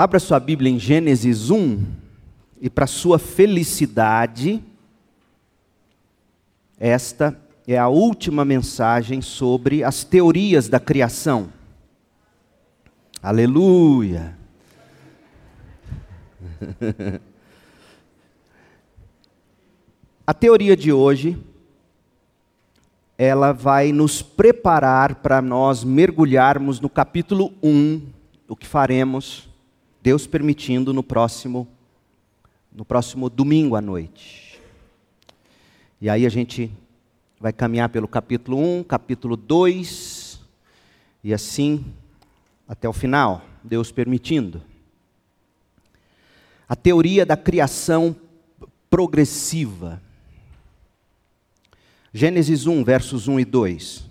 Abra sua Bíblia em Gênesis 1 e para sua felicidade, esta é a última mensagem sobre as teorias da criação. Aleluia! A teoria de hoje ela vai nos preparar para nós mergulharmos no capítulo 1, o que faremos Deus permitindo no próximo no próximo domingo à noite. E aí a gente vai caminhar pelo capítulo 1, capítulo 2 e assim até o final, Deus permitindo. A teoria da criação progressiva. Gênesis 1, versos 1 e 2.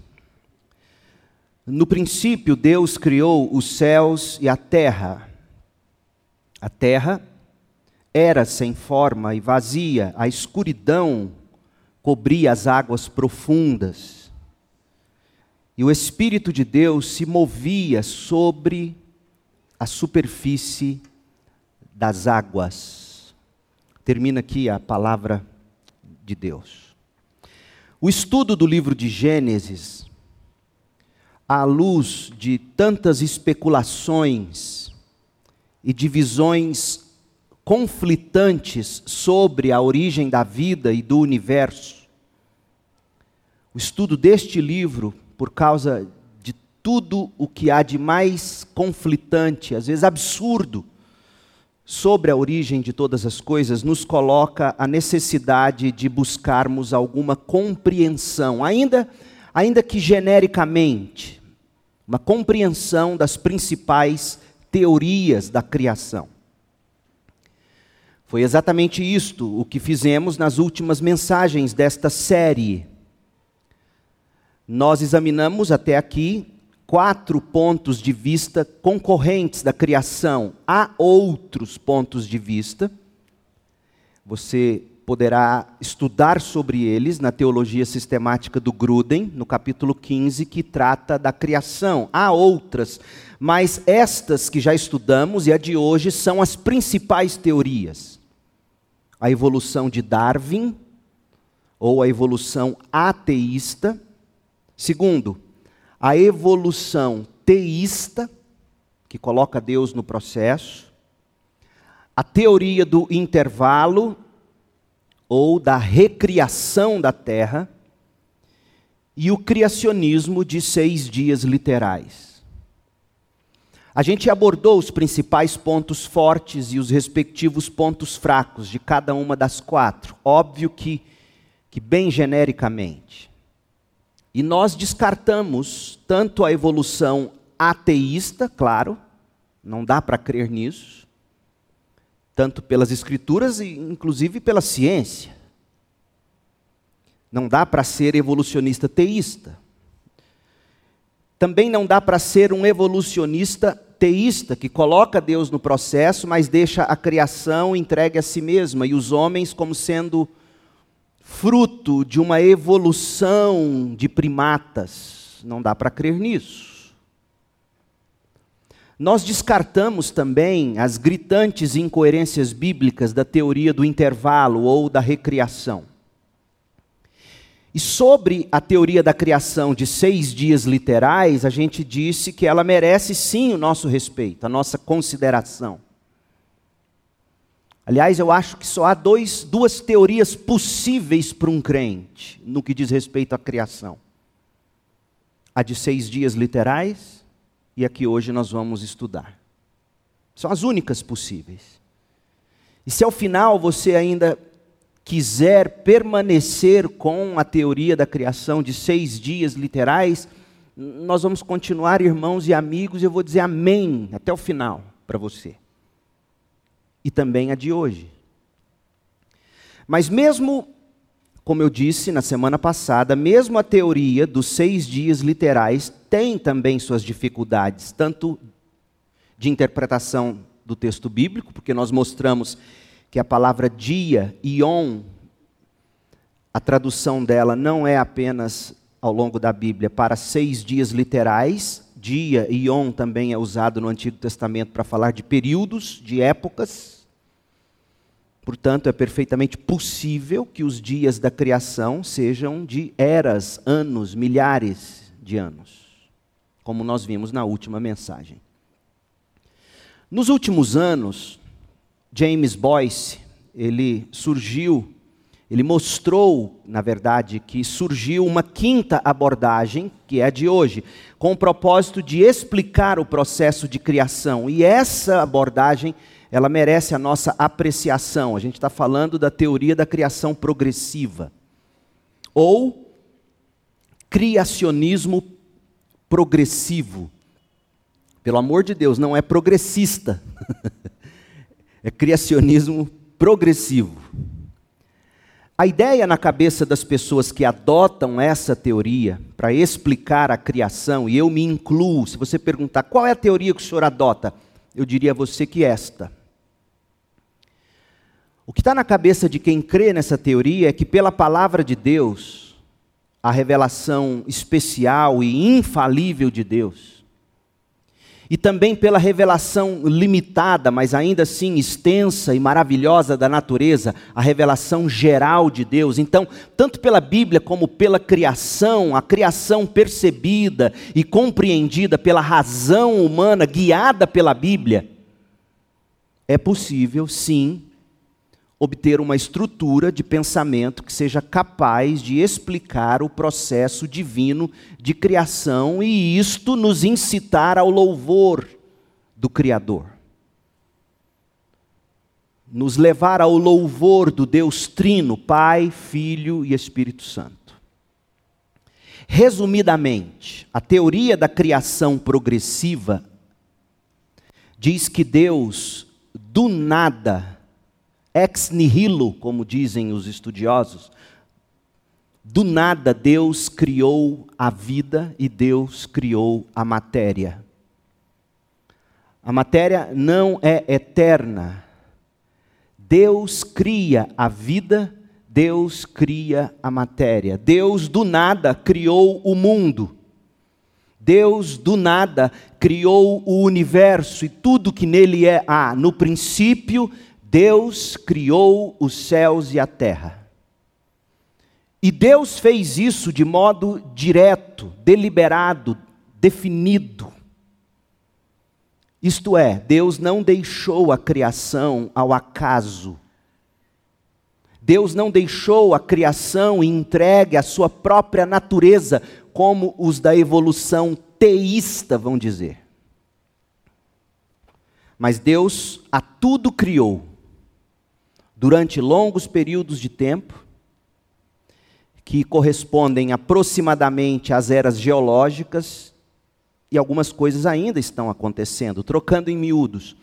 No princípio, Deus criou os céus e a terra. A terra era sem forma e vazia, a escuridão cobria as águas profundas. E o Espírito de Deus se movia sobre a superfície das águas. Termina aqui a palavra de Deus. O estudo do livro de Gênesis, à luz de tantas especulações, e divisões conflitantes sobre a origem da vida e do universo. O estudo deste livro, por causa de tudo o que há de mais conflitante, às vezes absurdo, sobre a origem de todas as coisas, nos coloca a necessidade de buscarmos alguma compreensão, ainda, ainda que genericamente, uma compreensão das principais teorias da criação. Foi exatamente isto o que fizemos nas últimas mensagens desta série. Nós examinamos até aqui quatro pontos de vista concorrentes da criação. Há outros pontos de vista. Você poderá estudar sobre eles na teologia sistemática do Gruden, no capítulo 15, que trata da criação. Há outras, mas estas que já estudamos e a de hoje são as principais teorias. A evolução de Darwin, ou a evolução ateísta. Segundo, a evolução teísta, que coloca Deus no processo. A teoria do intervalo, ou da recriação da terra, e o criacionismo de seis dias literais. A gente abordou os principais pontos fortes e os respectivos pontos fracos de cada uma das quatro, óbvio que, que bem genericamente. E nós descartamos tanto a evolução ateísta, claro, não dá para crer nisso, tanto pelas escrituras e inclusive pela ciência. Não dá para ser evolucionista teísta. Também não dá para ser um evolucionista teísta que coloca Deus no processo, mas deixa a criação entregue a si mesma e os homens como sendo fruto de uma evolução de primatas. Não dá para crer nisso. Nós descartamos também as gritantes incoerências bíblicas da teoria do intervalo ou da recriação. E sobre a teoria da criação de seis dias literais, a gente disse que ela merece sim o nosso respeito, a nossa consideração. Aliás, eu acho que só há dois, duas teorias possíveis para um crente no que diz respeito à criação: a de seis dias literais e a que hoje nós vamos estudar. São as únicas possíveis. E se ao final você ainda quiser permanecer com a teoria da criação de seis dias literais, nós vamos continuar, irmãos e amigos, e eu vou dizer amém até o final para você. E também a de hoje. Mas mesmo como eu disse na semana passada, mesmo a teoria dos seis dias literais tem também suas dificuldades, tanto de interpretação do texto bíblico, porque nós mostramos que a palavra dia, ion, a tradução dela não é apenas ao longo da Bíblia para seis dias literais, dia e on também é usado no Antigo Testamento para falar de períodos, de épocas. Portanto, é perfeitamente possível que os dias da criação sejam de eras, anos, milhares de anos, como nós vimos na última mensagem. Nos últimos anos, James Boyce, ele surgiu, ele mostrou, na verdade, que surgiu uma quinta abordagem, que é a de hoje, com o propósito de explicar o processo de criação. E essa abordagem ela merece a nossa apreciação. A gente está falando da teoria da criação progressiva, ou criacionismo progressivo. Pelo amor de Deus, não é progressista, é criacionismo progressivo. A ideia na cabeça das pessoas que adotam essa teoria para explicar a criação, e eu me incluo, se você perguntar qual é a teoria que o senhor adota, eu diria a você que esta. O que está na cabeça de quem crê nessa teoria é que, pela palavra de Deus, a revelação especial e infalível de Deus, e também pela revelação limitada, mas ainda assim extensa e maravilhosa da natureza, a revelação geral de Deus. Então, tanto pela Bíblia como pela criação, a criação percebida e compreendida pela razão humana, guiada pela Bíblia, é possível, sim, obter uma estrutura de pensamento que seja capaz de explicar o processo divino de criação e isto nos incitar ao louvor do Criador. Nos levar ao louvor do Deus Trino, Pai, Filho e Espírito Santo. Resumidamente, a teoria da criação progressiva diz que Deus, do nada, ex nihilo, como dizem os estudiosos. Do nada Deus criou a vida e Deus criou a matéria. A matéria não é eterna. Deus cria a vida, Deus cria a matéria. Deus do nada criou o mundo. Deus do nada criou o universo e tudo que nele é há. No princípio Deus criou os céus e a terra. E Deus fez isso de modo direto, deliberado, definido. Isto é, Deus não deixou a criação ao acaso. Deus não deixou a criação entregue à sua própria natureza, como os da evolução teísta vão dizer. Mas Deus a tudo criou durante longos períodos de tempo, que correspondem aproximadamente às eras geológicas, e algumas coisas ainda estão acontecendo, trocando em miúdos.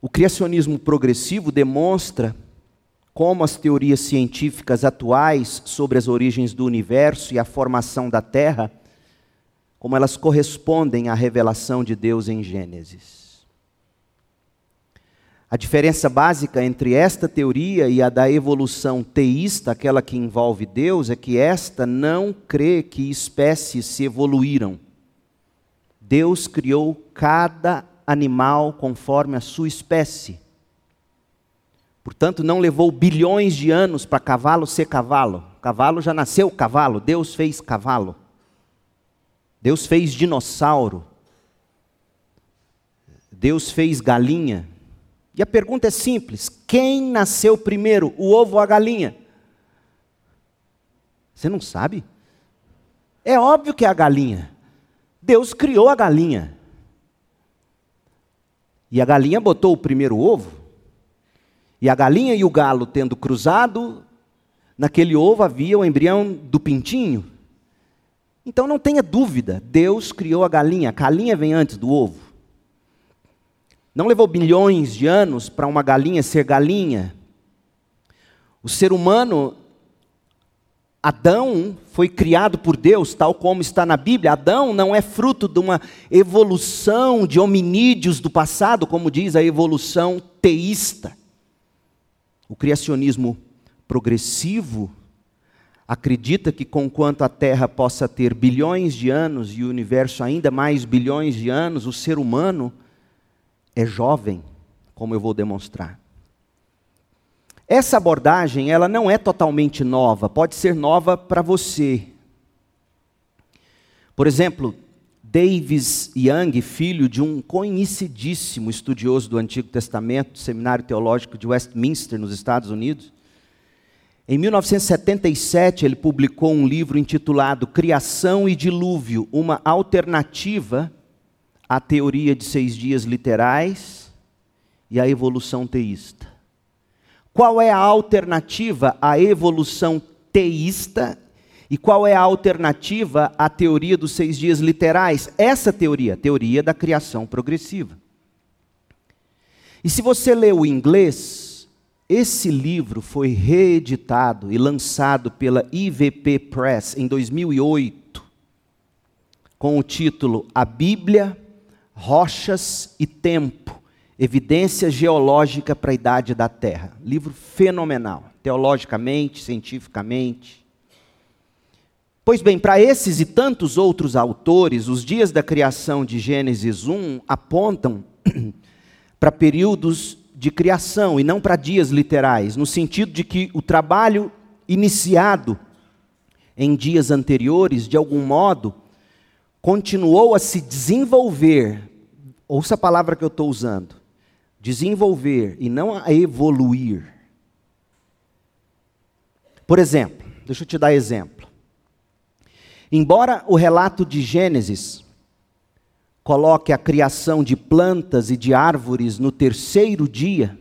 O criacionismo progressivo demonstra como as teorias científicas atuais sobre as origens do universo e a formação da Terra, como elas correspondem à revelação de Deus em Gênesis. A diferença básica entre esta teoria e a da evolução teísta, aquela que envolve Deus, é que esta não crê que espécies se evoluíram. Deus criou cada animal conforme a sua espécie. Portanto, não levou bilhões de anos para cavalo ser cavalo. Cavalo já nasceu cavalo, Deus fez cavalo. Deus fez dinossauro. Deus fez galinha. E a pergunta é simples: quem nasceu primeiro, o ovo ou a galinha? Você não sabe? É óbvio que é a galinha. Deus criou a galinha. E a galinha botou o primeiro ovo. E a galinha e o galo tendo cruzado, naquele ovo havia o embrião do pintinho. Então não tenha dúvida, Deus criou a galinha. A galinha vem antes do ovo. Não levou bilhões de anos para uma galinha ser galinha. O ser humano, Adão, foi criado por Deus, tal como está na Bíblia. Adão não é fruto de uma evolução de hominídeos do passado, como diz a evolução teísta. O criacionismo progressivo acredita que, conquanto a Terra possa ter bilhões de anos e o universo ainda mais bilhões de anos, o ser humano é jovem, como eu vou demonstrar. Essa abordagem, ela não é totalmente nova, pode ser nova para você. Por exemplo, Davis Young, filho de um conhecidíssimo estudioso do Antigo Testamento, Seminário Teológico de Westminster, nos Estados Unidos, em 1977, ele publicou um livro intitulado Criação e Dilúvio Uma Alternativa à Teoria de Seis Dias Literais e à Evolução Teísta. Qual é a alternativa à evolução teísta e qual é a alternativa à teoria dos seis dias literais? Essa teoria, teoria da criação progressiva. E se você lê o inglês, esse livro foi reeditado e lançado pela IVP Press em 2008, com o título A Bíblia, Rochas e Tempo Evidência Geológica para a Idade da Terra. Livro fenomenal, teologicamente, cientificamente. Pois bem, para esses e tantos outros autores, os dias da criação de Gênesis 1 apontam para períodos de criação e não para dias literais, no sentido de que o trabalho iniciado em dias anteriores, de algum modo, continuou a se desenvolver. Ouça a palavra que eu estou usando: desenvolver e não a evoluir. Por exemplo, deixa eu te dar exemplo. Embora o relato de Gênesis coloque a criação de plantas e de árvores no terceiro dia,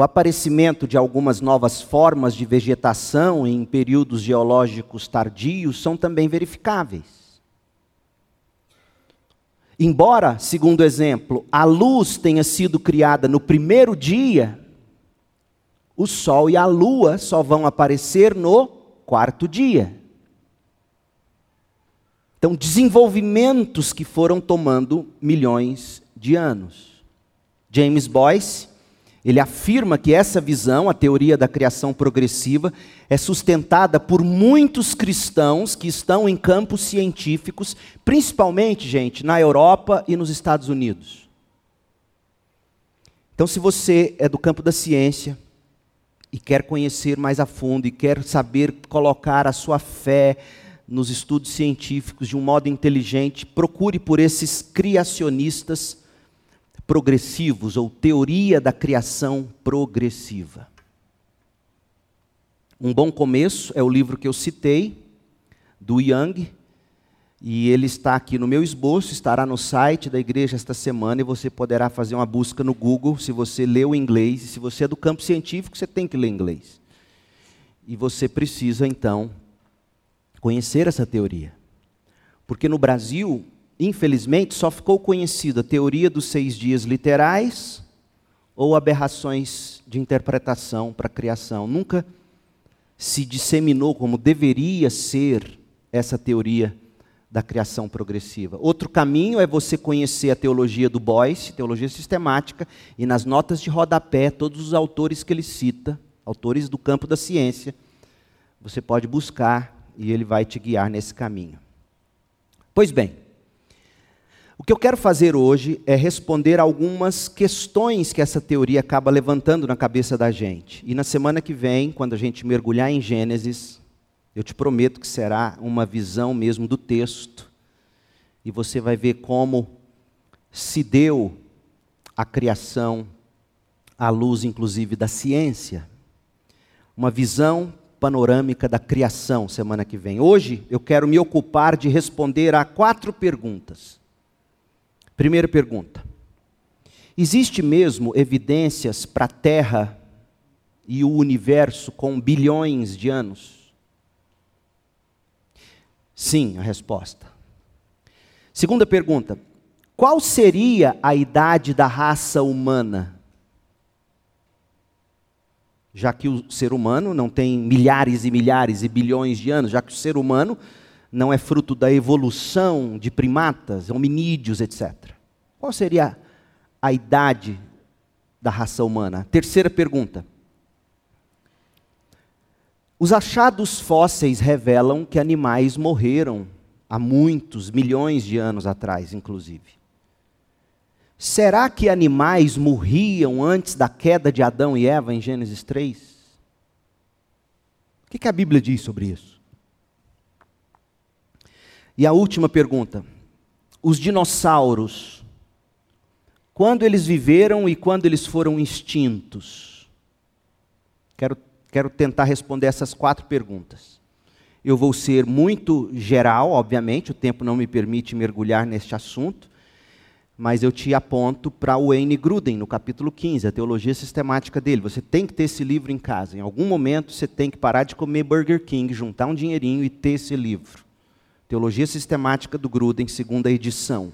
o aparecimento de algumas novas formas de vegetação em períodos geológicos tardios são também verificáveis. Embora, segundo exemplo, a luz tenha sido criada no primeiro dia, o sol e a lua só vão aparecer no quarto dia. Então, desenvolvimentos que foram tomando milhões de anos. James Boyce, ele afirma que essa visão, a teoria da criação progressiva, é sustentada por muitos cristãos que estão em campos científicos, principalmente, gente, na Europa e nos Estados Unidos. Então, se você é do campo da ciência e quer conhecer mais a fundo e quer saber colocar a sua fé, nos estudos científicos de um modo inteligente, procure por esses criacionistas progressivos ou teoria da criação progressiva. Um bom começo é o livro que eu citei, do Young, e ele está aqui no meu esboço, estará no site da igreja esta semana e você poderá fazer uma busca no Google se você leu inglês. E se você é do campo científico, você tem que ler inglês. E você precisa, então, conhecer essa teoria. Porque no Brasil, infelizmente, só ficou conhecida a teoria dos seis dias literais ou aberrações de interpretação para a criação. Nunca se disseminou como deveria ser essa teoria da criação progressiva. Outro caminho é você conhecer a teologia do Boyce, teologia sistemática, e nas notas de rodapé, todos os autores que ele cita, autores do campo da ciência, você pode buscar e ele vai te guiar nesse caminho. Pois bem, o que eu quero fazer hoje é responder algumas questões que essa teoria acaba levantando na cabeça da gente. E na semana que vem, quando a gente mergulhar em Gênesis, eu te prometo que será uma visão mesmo do texto. E você vai ver como se deu a criação à luz, inclusive, da ciência. Uma visão panorâmica da criação semana que vem. Hoje eu quero me ocupar de responder a quatro perguntas. Primeira pergunta: Existe mesmo evidências para a Terra e o universo com bilhões de anos? Sim, a resposta. Segunda pergunta: Qual seria a idade da raça humana? já que o ser humano não tem milhares e milhares e bilhões de anos, já que o ser humano não é fruto da evolução de primatas, hominídeos, etc. Qual seria a idade da raça humana? Terceira pergunta. Os achados fósseis revelam que animais morreram há muitos, milhões de anos atrás, inclusive. Será que animais morriam antes da queda de Adão e Eva em Gênesis 3? O que, a Bíblia diz sobre isso? E a última pergunta: os dinossauros, quando eles viveram e quando eles foram extintos? Quero Quero tentar responder essas quatro perguntas. Eu vou ser muito geral, obviamente, o tempo não me permite mergulhar neste assunto, mas eu te aponto para o Wayne Gruden, no capítulo 15, a teologia sistemática dele. Você tem que ter esse livro em casa. Em algum momento você tem que parar de comer Burger King, juntar um dinheirinho e ter esse livro. Teologia Sistemática do Gruden, segunda edição.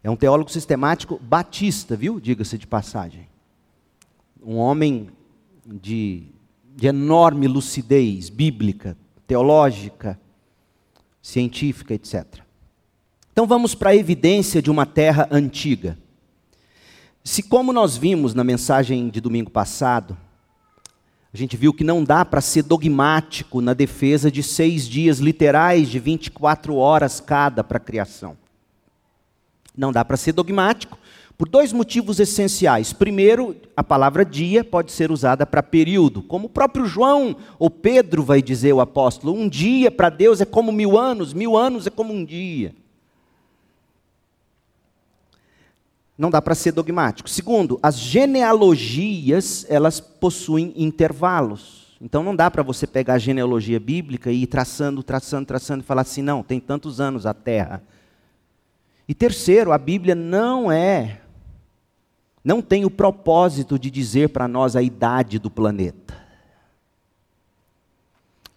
É um teólogo sistemático batista, viu? Diga-se de passagem. Um homem de, de enorme lucidez bíblica, teológica, científica, etc. Então vamos para a evidência de uma terra antiga. Se, como nós vimos na mensagem de domingo passado, a gente viu que não dá para ser dogmático na defesa de seis dias literais de 24 horas cada para a criação. Não dá para ser dogmático, por dois motivos essenciais. Primeiro, a palavra dia pode ser usada para período, como o próprio João ou Pedro vai dizer o apóstolo: um dia para Deus é como mil anos, mil anos é como um dia. Não dá para ser dogmático. Segundo, as genealogias, elas possuem intervalos. Então não dá para você pegar a genealogia bíblica e ir traçando, traçando, traçando e falar assim, não, tem tantos anos a terra. E terceiro, a Bíblia não é não tem o propósito de dizer para nós a idade do planeta.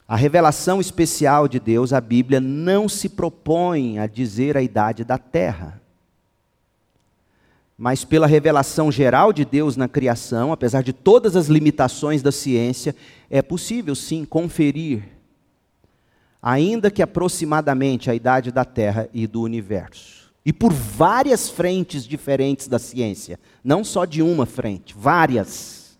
A revelação especial de Deus, a Bíblia, não se propõe a dizer a idade da Terra. Mas pela revelação geral de Deus na criação, apesar de todas as limitações da ciência, é possível sim conferir, ainda que aproximadamente, a idade da Terra e do universo e por várias frentes diferentes da ciência, não só de uma frente, várias.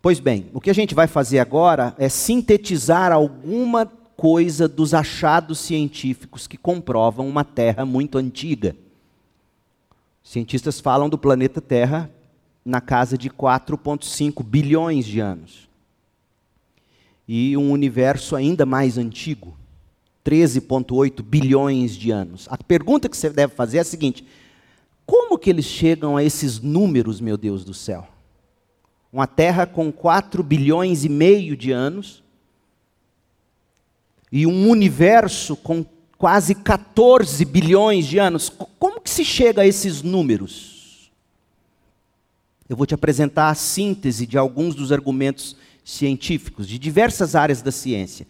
Pois bem, o que a gente vai fazer agora é sintetizar alguma coisa dos achados científicos que comprovam uma Terra muito antiga. Cientistas falam do planeta Terra na casa de 4,5 bilhões de anos. E um universo ainda mais antigo. 13,8 bilhões de anos. A pergunta que você deve fazer é a seguinte: como que eles chegam a esses números, meu Deus do céu? Uma Terra com 4 bilhões e meio de anos e um universo com quase 14 bilhões de anos. Como que se chega a esses números? Eu vou te apresentar a síntese de alguns dos argumentos científicos de diversas áreas da ciência.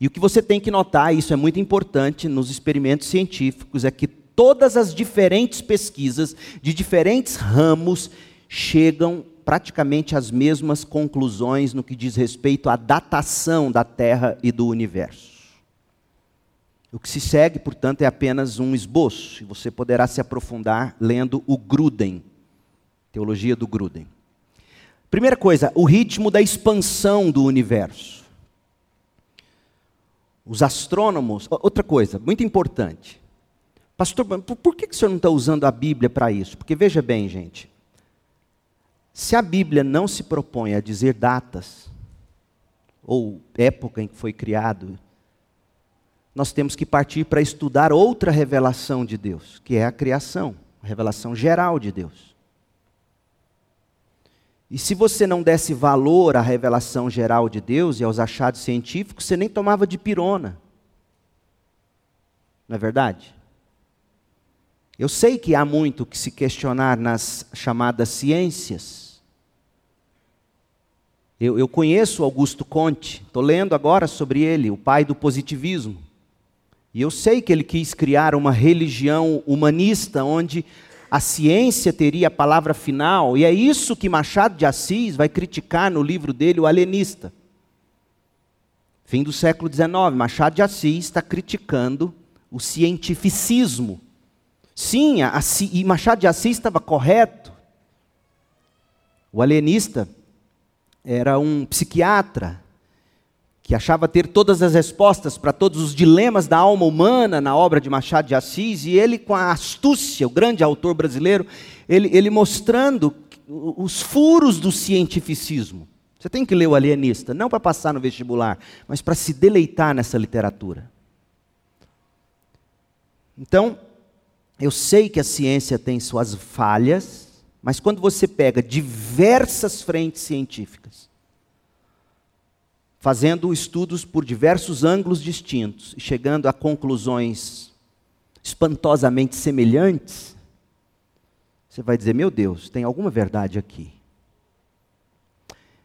E o que você tem que notar, isso é muito importante nos experimentos científicos, é que todas as diferentes pesquisas de diferentes ramos chegam praticamente às mesmas conclusões no que diz respeito à datação da Terra e do universo. O que se segue, portanto, é apenas um esboço, e você poderá se aprofundar lendo o Gruden, Teologia do Gruden. Primeira coisa, o ritmo da expansão do universo. Os astrônomos. Outra coisa, muito importante. Pastor, por que o senhor não está usando a Bíblia para isso? Porque veja bem, gente. Se a Bíblia não se propõe a dizer datas, ou época em que foi criado, nós temos que partir para estudar outra revelação de Deus, que é a criação, a revelação geral de Deus. E se você não desse valor à revelação geral de Deus e aos achados científicos, você nem tomava de pirona. Não é verdade? Eu sei que há muito que se questionar nas chamadas ciências. Eu, eu conheço Augusto Conte, estou lendo agora sobre ele, o pai do positivismo. E eu sei que ele quis criar uma religião humanista onde a ciência teria a palavra final, e é isso que Machado de Assis vai criticar no livro dele, O Alienista. Fim do século XIX, Machado de Assis está criticando o cientificismo. Sim, a, e Machado de Assis estava correto. O alienista era um psiquiatra que achava ter todas as respostas para todos os dilemas da alma humana na obra de Machado de Assis, e ele, com a astúcia, o grande autor brasileiro, ele, ele mostrando os furos do cientificismo. Você tem que ler o Alienista, não para passar no vestibular, mas para se deleitar nessa literatura. Então, eu sei que a ciência tem suas falhas, mas quando você pega diversas frentes científicas, fazendo estudos por diversos ângulos distintos e chegando a conclusões espantosamente semelhantes, você vai dizer: meu Deus, tem alguma verdade aqui.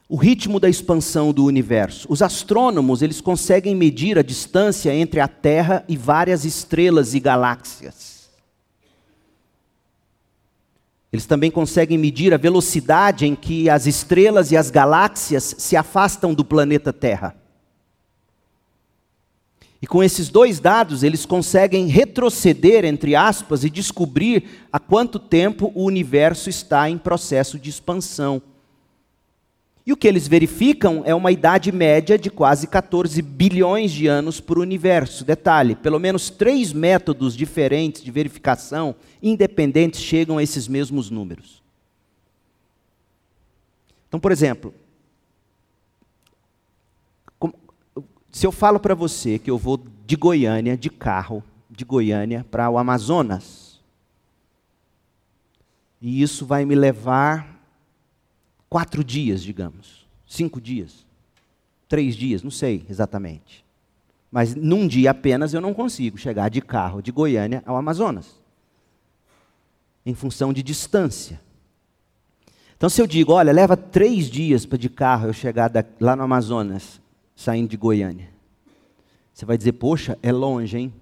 O ritmo da expansão do universo. Os astrônomos, eles conseguem medir a distância entre a Terra e várias estrelas e galáxias. Eles também conseguem medir a velocidade em que as estrelas e as galáxias se afastam do planeta Terra. E com esses dois dados, eles conseguem retroceder, entre aspas, e descobrir há quanto tempo o universo está em processo de expansão. E o que eles verificam é uma idade média de quase 14 bilhões de anos por universo. Detalhe: pelo menos três métodos diferentes de verificação independentes chegam a esses mesmos números. Então, por exemplo, se eu falo para você que eu vou de Goiânia, de carro, de Goiânia para o Amazonas, e isso vai me levar quatro dias, digamos, cinco dias, três dias, não sei exatamente. Mas num dia apenas eu não consigo chegar de carro de Goiânia ao Amazonas, em função de distância. Então, se eu digo, olha, leva três dias para de carro eu chegar lá no Amazonas, saindo de Goiânia. Você vai dizer, poxa, é longe, hein?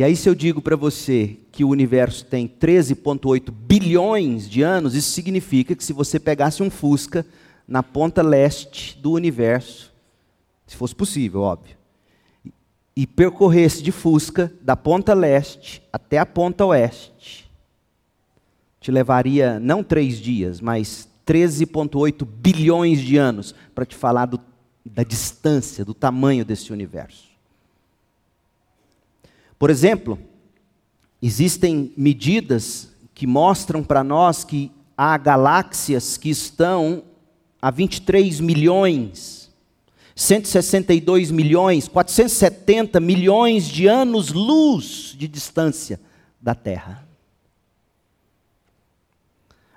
E aí, se eu digo para você que o universo tem 13,8 bilhões de anos, isso significa que se você pegasse um Fusca na ponta leste do universo, se fosse possível, óbvio, e percorresse de Fusca da ponta leste até a ponta oeste, te levaria não três dias, mas 13,8 bilhões de anos para te falar do, da distância, do tamanho desse universo. Por exemplo, existem medidas que mostram para nós que há galáxias que estão a 23 milhões, 162 milhões, 470 milhões de anos-luz de distância da Terra.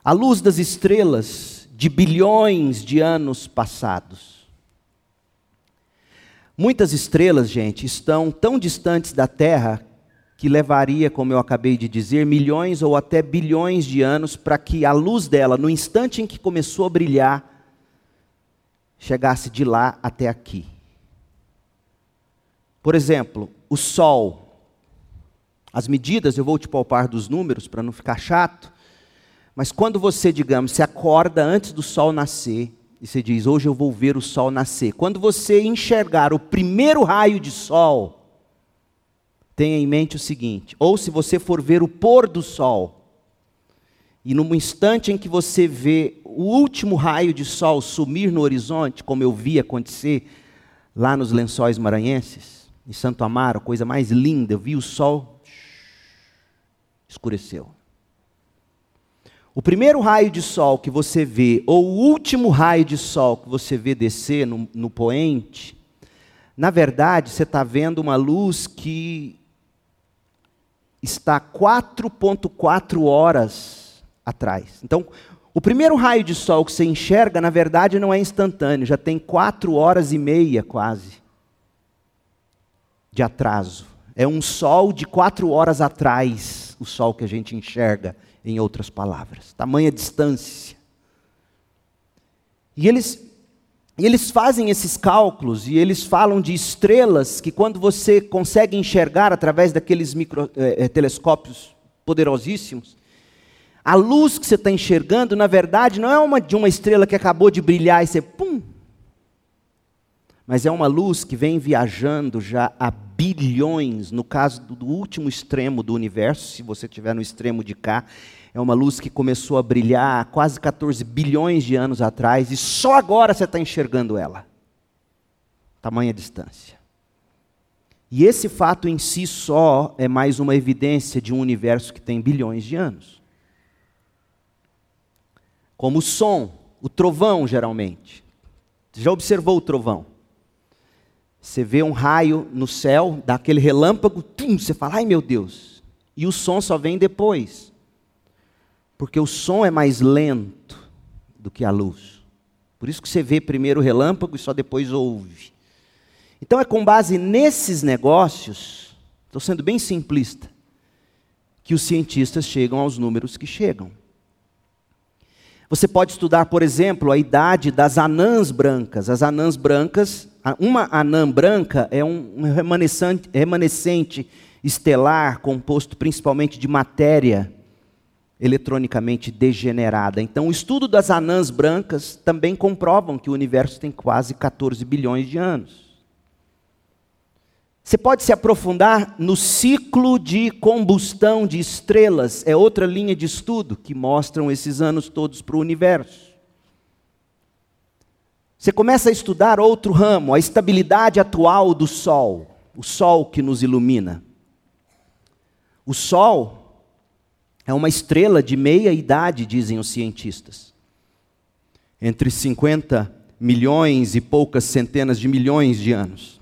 A luz das estrelas de bilhões de anos passados. Muitas estrelas, gente, estão tão distantes da Terra que levaria, como eu acabei de dizer, milhões ou até bilhões de anos para que a luz dela, no instante em que começou a brilhar, chegasse de lá até aqui. Por exemplo, o Sol. As medidas, eu vou te poupar dos números para não ficar chato. Mas quando você, digamos, se acorda antes do sol nascer, e você diz, hoje eu vou ver o sol nascer. Quando você enxergar o primeiro raio de sol, tenha em mente o seguinte: ou se você for ver o pôr do sol, e no instante em que você vê o último raio de sol sumir no horizonte, como eu vi acontecer lá nos lençóis maranhenses, em Santo Amaro, coisa mais linda, eu vi o sol escureceu. O primeiro raio de sol que você vê, ou o último raio de sol que você vê descer no, no poente, na verdade você está vendo uma luz que está 4,4 horas atrás. Então, o primeiro raio de sol que você enxerga, na verdade, não é instantâneo, já tem 4 horas e meia quase de atraso. É um sol de 4 horas atrás, o sol que a gente enxerga em outras palavras. Tamanha distância. E eles, eles fazem esses cálculos e eles falam de estrelas que, quando você consegue enxergar através daqueles micro, eh, telescópios poderosíssimos, a luz que você está enxergando, na verdade, não é uma de uma estrela que acabou de brilhar e você pum. Mas é uma luz que vem viajando já há bilhões, no caso do último extremo do universo, se você estiver no extremo de cá, é uma luz que começou a brilhar há quase 14 bilhões de anos atrás e só agora você está enxergando ela. Tamanha distância. E esse fato em si só é mais uma evidência de um universo que tem bilhões de anos. Como o som, o trovão, geralmente. Já observou o trovão? Você vê um raio no céu, dá aquele relâmpago, tum, você fala, ai meu Deus. E o som só vem depois. Porque o som é mais lento do que a luz. Por isso que você vê primeiro o relâmpago e só depois ouve. Então é com base nesses negócios, estou sendo bem simplista, que os cientistas chegam aos números que chegam. Você pode estudar, por exemplo, a idade das anãs brancas. As anãs brancas, uma anã branca é um remanescente, remanescente estelar composto principalmente de matéria eletronicamente degenerada. Então, o estudo das anãs brancas também comprovam que o universo tem quase 14 bilhões de anos. Você pode se aprofundar no ciclo de combustão de estrelas, é outra linha de estudo que mostram esses anos todos para o universo. Você começa a estudar outro ramo, a estabilidade atual do Sol, o Sol que nos ilumina. O Sol é uma estrela de meia idade, dizem os cientistas. Entre 50 milhões e poucas centenas de milhões de anos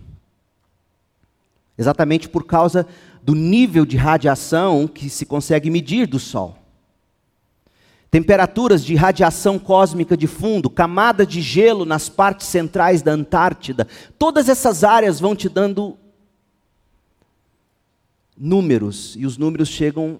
exatamente por causa do nível de radiação que se consegue medir do Sol. Temperaturas de radiação cósmica de fundo, camada de gelo nas partes centrais da Antártida, todas essas áreas vão te dando números, e os números chegam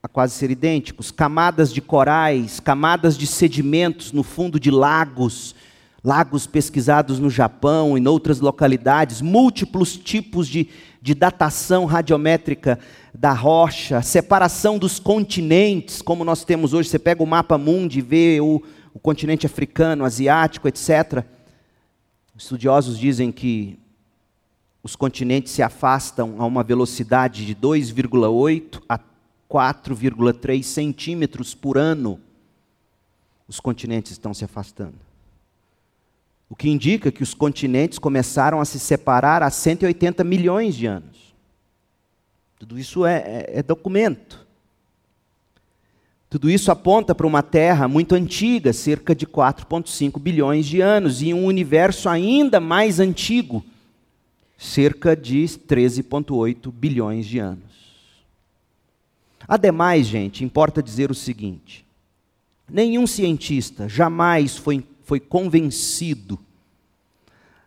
a quase ser idênticos. Camadas de corais, camadas de sedimentos no fundo de lagos, lagos pesquisados no Japão e em outras localidades, múltiplos tipos de, de datação radiométrica da rocha, separação dos continentes, como nós temos hoje. Você pega o mapa mundi e vê o, o continente africano, asiático, etc. Estudiosos dizem que os continentes se afastam a uma velocidade de 2,8 a 4,3 centímetros por ano. Os continentes estão se afastando. O que indica que os continentes começaram a se separar há 180 milhões de anos. Tudo isso é, é, é documento. Tudo isso aponta para uma Terra muito antiga, cerca de 4,5 bilhões de anos, e um universo ainda mais antigo, cerca de 13,8 bilhões de anos. Ademais, gente, importa dizer o seguinte: nenhum cientista jamais foi foi convencido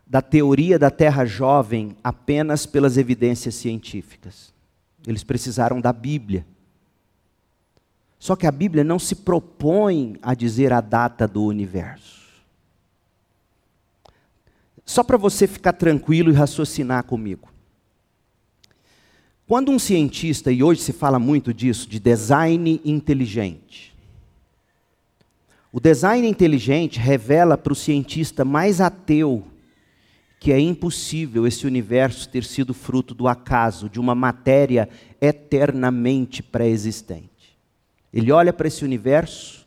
da teoria da Terra jovem apenas pelas evidências científicas. Eles precisaram da Bíblia. Só que a Bíblia não se propõe a dizer a data do universo. Só para você ficar tranquilo e raciocinar comigo. Quando um cientista, e hoje se fala muito disso, de design inteligente, o design inteligente revela para o cientista mais ateu que é impossível esse universo ter sido fruto do acaso, de uma matéria eternamente pré-existente. Ele olha para esse universo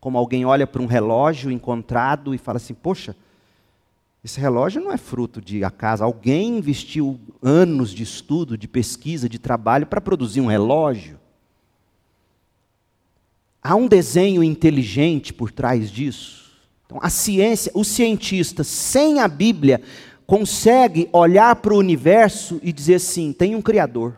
como alguém olha para um relógio encontrado e fala assim: Poxa, esse relógio não é fruto de acaso. Alguém investiu anos de estudo, de pesquisa, de trabalho para produzir um relógio. Há um desenho inteligente por trás disso. Então, a ciência, o cientista, sem a Bíblia, consegue olhar para o universo e dizer assim: tem um Criador.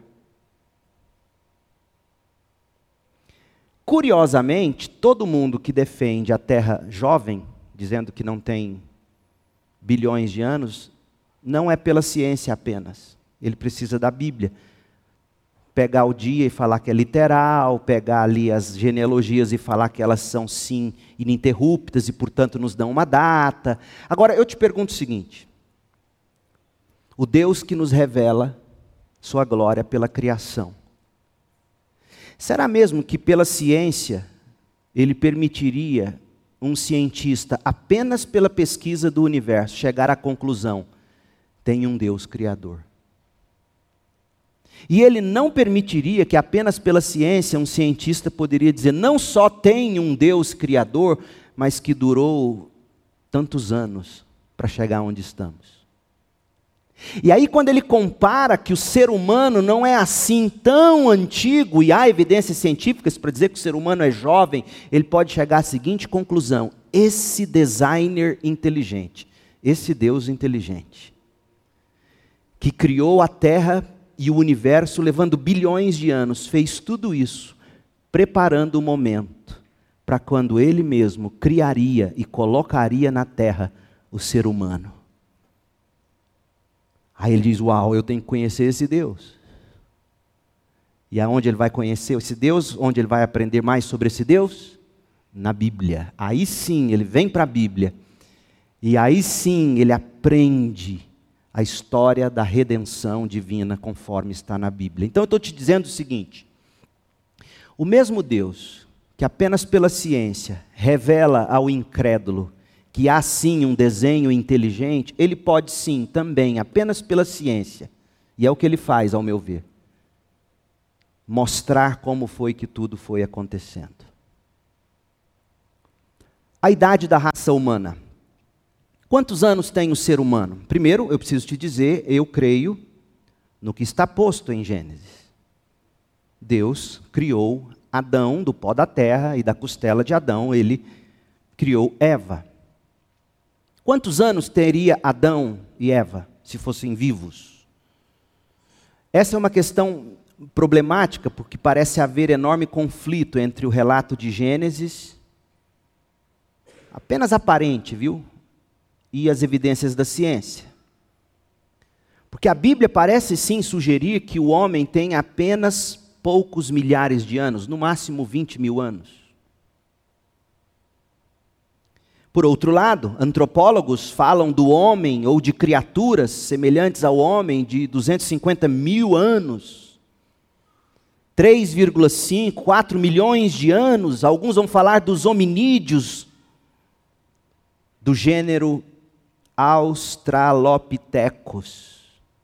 Curiosamente, todo mundo que defende a Terra jovem, dizendo que não tem bilhões de anos, não é pela ciência apenas. Ele precisa da Bíblia pegar o dia e falar que é literal, pegar ali as genealogias e falar que elas são sim ininterruptas e, portanto, nos dão uma data. Agora, eu te pergunto o seguinte: o Deus que nos revela sua glória pela criação, será mesmo que pela ciência ele permitiria um cientista, apenas pela pesquisa do universo, chegar à conclusão: tem um Deus criador? E ele não permitiria que apenas pela ciência um cientista poderia dizer não só tem um Deus criador, mas que durou tantos anos para chegar onde estamos. E aí, quando ele compara que o ser humano não é assim tão antigo, e há evidências científicas para dizer que o ser humano é jovem, ele pode chegar à seguinte conclusão: esse designer inteligente, esse Deus inteligente, que criou a Terra e o universo levando bilhões de anos, fez tudo isso preparando o momento para quando ele mesmo criaria e colocaria na terra o ser humano. Aí ele diz: Uau, eu tenho que conhecer esse Deus. E aonde ele vai conhecer esse Deus? Onde ele vai aprender mais sobre esse Deus? Na Bíblia. Aí sim ele vem para a Bíblia. E aí sim ele aprende a história da redenção divina conforme está na Bíblia. Então eu estou te dizendo o seguinte: o mesmo Deus que apenas pela ciência revela ao incrédulo que há sim um desenho inteligente, ele pode sim também, apenas pela ciência, e é o que ele faz, ao meu ver, mostrar como foi que tudo foi acontecendo. A idade da raça humana. Quantos anos tem o ser humano? Primeiro, eu preciso te dizer, eu creio no que está posto em Gênesis. Deus criou Adão do pó da terra e da costela de Adão, ele criou Eva. Quantos anos teria Adão e Eva se fossem vivos? Essa é uma questão problemática porque parece haver enorme conflito entre o relato de Gênesis, apenas aparente, viu? E as evidências da ciência. Porque a Bíblia parece sim sugerir que o homem tem apenas poucos milhares de anos, no máximo 20 mil anos. Por outro lado, antropólogos falam do homem ou de criaturas semelhantes ao homem de 250 mil anos. 3,5, 4 milhões de anos. Alguns vão falar dos hominídeos do gênero Australopithecus.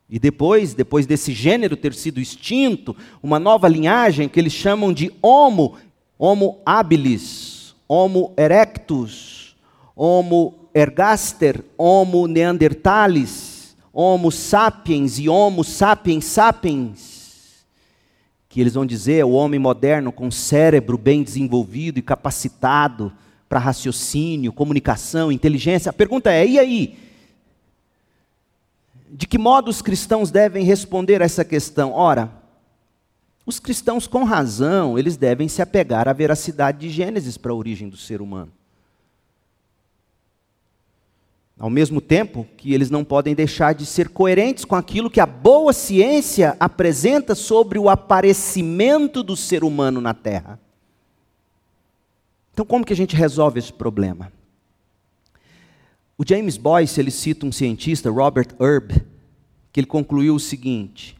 E depois, depois desse gênero ter sido extinto, uma nova linhagem que eles chamam de Homo, Homo habilis, Homo erectus, Homo ergaster, Homo neanderthalis, Homo sapiens e Homo sapiens sapiens. Que eles vão dizer é o homem moderno com cérebro bem desenvolvido e capacitado para raciocínio, comunicação, inteligência. A pergunta é: e aí? De que modo os cristãos devem responder a essa questão? Ora, os cristãos, com razão, eles devem se apegar à veracidade de Gênesis para a origem do ser humano. Ao mesmo tempo que eles não podem deixar de ser coerentes com aquilo que a boa ciência apresenta sobre o aparecimento do ser humano na Terra. Então, como que a gente resolve esse problema? O James Boyce, ele cita um cientista, Robert Erb, que ele concluiu o seguinte: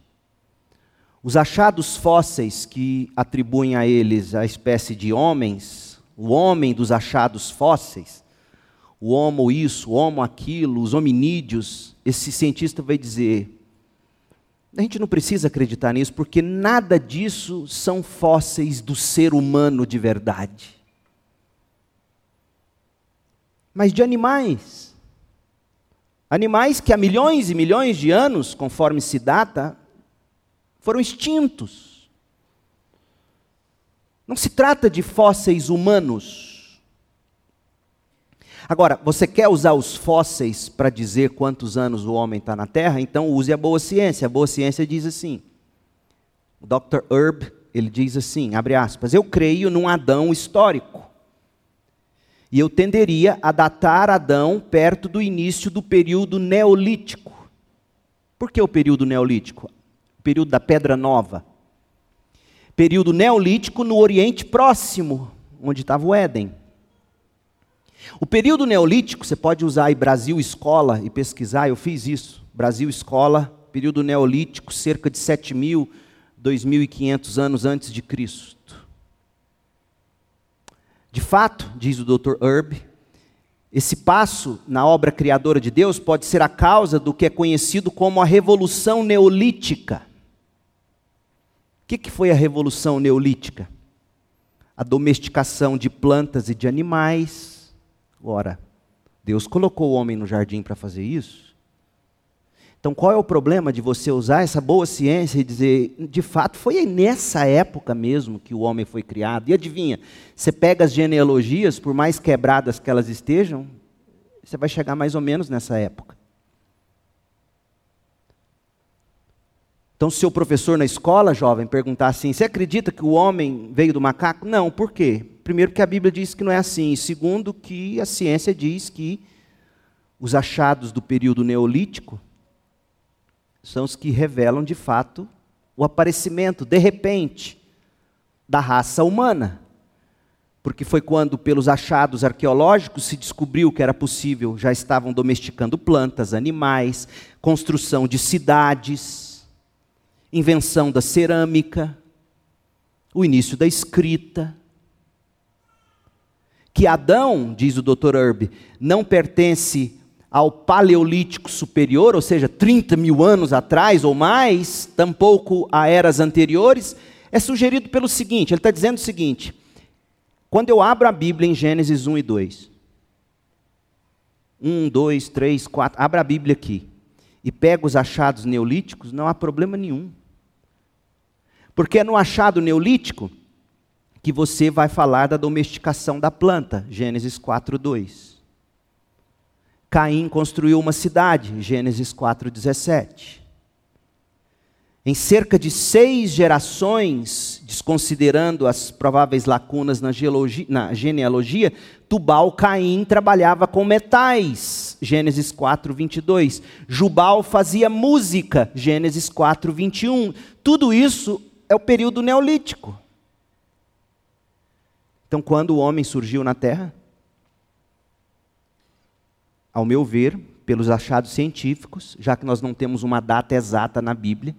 os achados fósseis que atribuem a eles a espécie de homens, o homem dos achados fósseis, o homo isso, o homo aquilo, os hominídeos, esse cientista vai dizer: a gente não precisa acreditar nisso, porque nada disso são fósseis do ser humano de verdade. Mas de animais. Animais que há milhões e milhões de anos, conforme se data, foram extintos. Não se trata de fósseis humanos. Agora, você quer usar os fósseis para dizer quantos anos o homem está na Terra? Então use a boa ciência. A boa ciência diz assim. O Dr. Herb, ele diz assim, abre aspas, eu creio num Adão histórico. E eu tenderia a datar Adão perto do início do período neolítico. Por que o período neolítico? O período da Pedra Nova. Período neolítico no Oriente Próximo, onde estava o Éden. O período neolítico, você pode usar aí Brasil Escola e pesquisar, eu fiz isso. Brasil Escola, período neolítico, cerca de 7.000, 2.500 anos antes de Cristo. De fato, diz o Dr. Herb, esse passo na obra criadora de Deus pode ser a causa do que é conhecido como a Revolução Neolítica. que, que foi a revolução neolítica? A domesticação de plantas e de animais. Ora, Deus colocou o homem no jardim para fazer isso. Então, qual é o problema de você usar essa boa ciência e dizer, de fato, foi nessa época mesmo que o homem foi criado? E adivinha, você pega as genealogias, por mais quebradas que elas estejam, você vai chegar mais ou menos nessa época. Então, se o professor na escola, jovem, perguntar assim: você acredita que o homem veio do macaco? Não, por quê? Primeiro, porque a Bíblia diz que não é assim. E segundo, que a ciência diz que os achados do período neolítico são os que revelam de fato o aparecimento, de repente, da raça humana. Porque foi quando, pelos achados arqueológicos, se descobriu que era possível, já estavam domesticando plantas, animais, construção de cidades, invenção da cerâmica, o início da escrita. Que Adão, diz o Dr. Herb, não pertence ao Paleolítico Superior, ou seja, 30 mil anos atrás ou mais, tampouco a eras anteriores, é sugerido pelo seguinte: ele está dizendo o seguinte, quando eu abro a Bíblia em Gênesis 1 e 2, 1, 2, 3, 4, abra a Bíblia aqui, e pega os achados neolíticos, não há problema nenhum. Porque é no achado neolítico que você vai falar da domesticação da planta, Gênesis 4, 2. Caim construiu uma cidade, Gênesis 4,17. Em cerca de seis gerações, desconsiderando as prováveis lacunas na, geologia, na genealogia, Tubal Caim trabalhava com metais, Gênesis 4, 22. Jubal fazia música, Gênesis 4, 21. Tudo isso é o período neolítico. Então, quando o homem surgiu na terra, ao meu ver, pelos achados científicos, já que nós não temos uma data exata na Bíblia,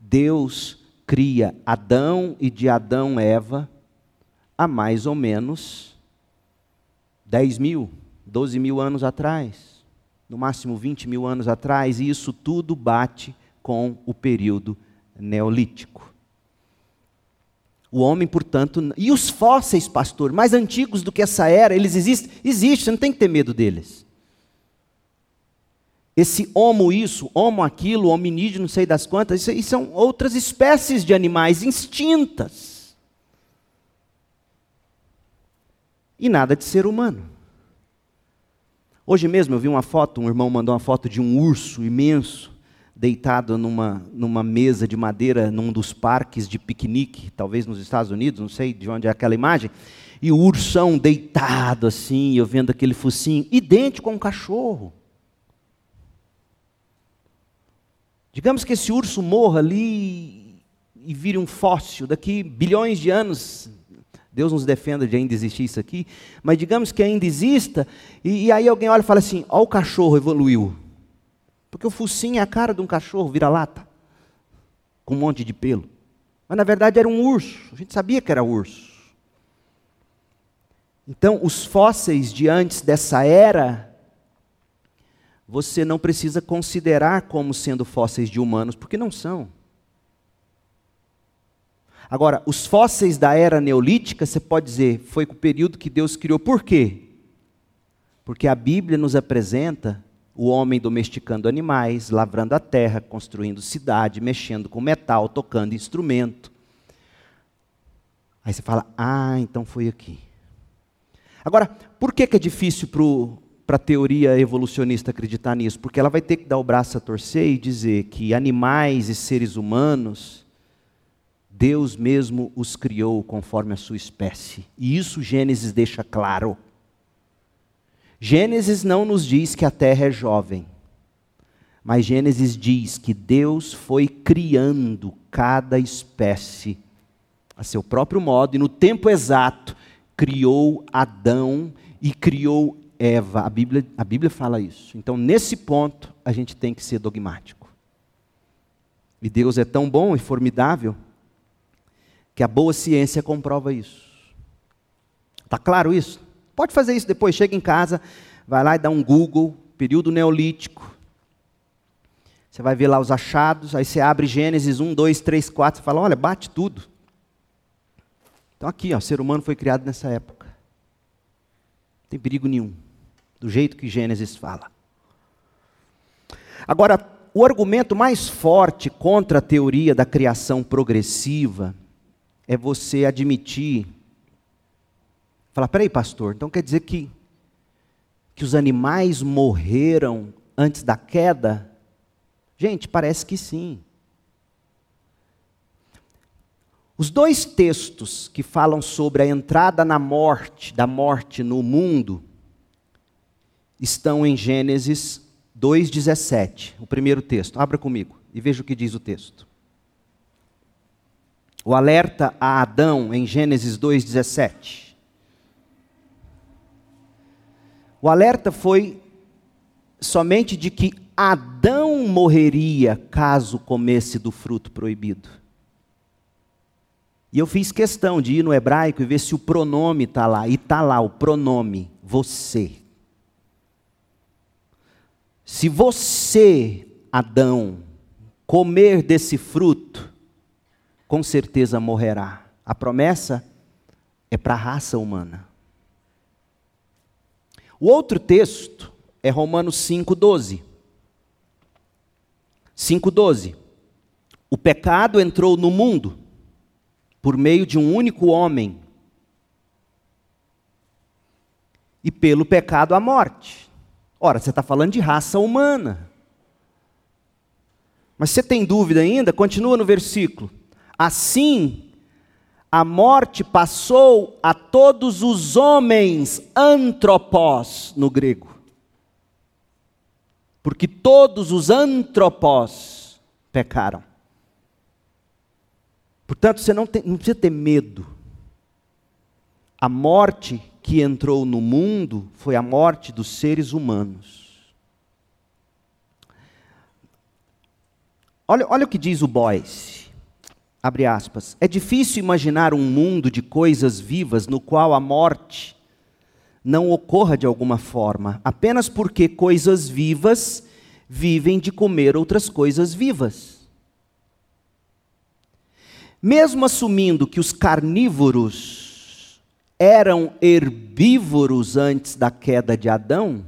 Deus cria Adão e de Adão Eva há mais ou menos 10 mil, 12 mil anos atrás, no máximo 20 mil anos atrás, e isso tudo bate com o período neolítico. O homem, portanto, e os fósseis, pastor, mais antigos do que essa era, eles existem? Existem, você não tem que ter medo deles. Esse homo isso, homo aquilo, hominídeo, não sei das quantas, isso, isso são outras espécies de animais instintas. E nada de ser humano. Hoje mesmo eu vi uma foto, um irmão mandou uma foto de um urso imenso, deitado numa, numa mesa de madeira num dos parques de piquenique, talvez nos Estados Unidos, não sei de onde é aquela imagem, e o ursão deitado assim, eu vendo aquele focinho, idêntico a um cachorro. Digamos que esse urso morra ali e vire um fóssil, daqui bilhões de anos, Deus nos defenda de ainda existir isso aqui, mas digamos que ainda exista, e, e aí alguém olha e fala assim: ó, o cachorro evoluiu. Porque o focinho é a cara de um cachorro vira-lata, com um monte de pelo. Mas na verdade era um urso, a gente sabia que era urso. Então, os fósseis de antes dessa era, você não precisa considerar como sendo fósseis de humanos, porque não são. Agora, os fósseis da era neolítica, você pode dizer, foi o período que Deus criou. Por quê? Porque a Bíblia nos apresenta o homem domesticando animais, lavrando a terra, construindo cidade, mexendo com metal, tocando instrumento. Aí você fala, ah, então foi aqui. Agora, por que, que é difícil para a teoria evolucionista acreditar nisso? Porque ela vai ter que dar o braço a torcer e dizer que animais e seres humanos, Deus mesmo os criou conforme a sua espécie. E isso Gênesis deixa claro. Gênesis não nos diz que a terra é jovem, mas Gênesis diz que Deus foi criando cada espécie a seu próprio modo e no tempo exato criou Adão e criou Eva. A Bíblia, a Bíblia fala isso. Então, nesse ponto, a gente tem que ser dogmático. E Deus é tão bom e formidável que a boa ciência comprova isso. Está claro isso? Pode fazer isso depois, chega em casa, vai lá e dá um Google, período neolítico. Você vai ver lá os achados, aí você abre Gênesis 1, 2, 3, 4 e fala: olha, bate tudo. Então aqui, ó, o ser humano foi criado nessa época. Não tem perigo nenhum, do jeito que Gênesis fala. Agora, o argumento mais forte contra a teoria da criação progressiva é você admitir, falar, peraí, pastor, então quer dizer que, que os animais morreram antes da queda? Gente, parece que sim. Os dois textos que falam sobre a entrada na morte, da morte no mundo, estão em Gênesis 2,17, o primeiro texto. Abra comigo e veja o que diz o texto. O alerta a Adão em Gênesis 2,17. O alerta foi somente de que Adão morreria caso comesse do fruto proibido. E eu fiz questão de ir no hebraico e ver se o pronome está lá. E está lá o pronome, você. Se você, Adão, comer desse fruto, com certeza morrerá. A promessa é para a raça humana. O outro texto é Romanos 5,12. 5,12. O pecado entrou no mundo por meio de um único homem. E pelo pecado a morte. Ora, você está falando de raça humana. Mas você tem dúvida ainda? Continua no versículo. Assim, a morte passou a todos os homens, antropós no grego. Porque todos os antropós pecaram. Portanto, você não, tem, não precisa ter medo. A morte que entrou no mundo foi a morte dos seres humanos. Olha, olha o que diz o Boyce. Abre aspas. É difícil imaginar um mundo de coisas vivas no qual a morte não ocorra de alguma forma, apenas porque coisas vivas vivem de comer outras coisas vivas. Mesmo assumindo que os carnívoros eram herbívoros antes da queda de Adão,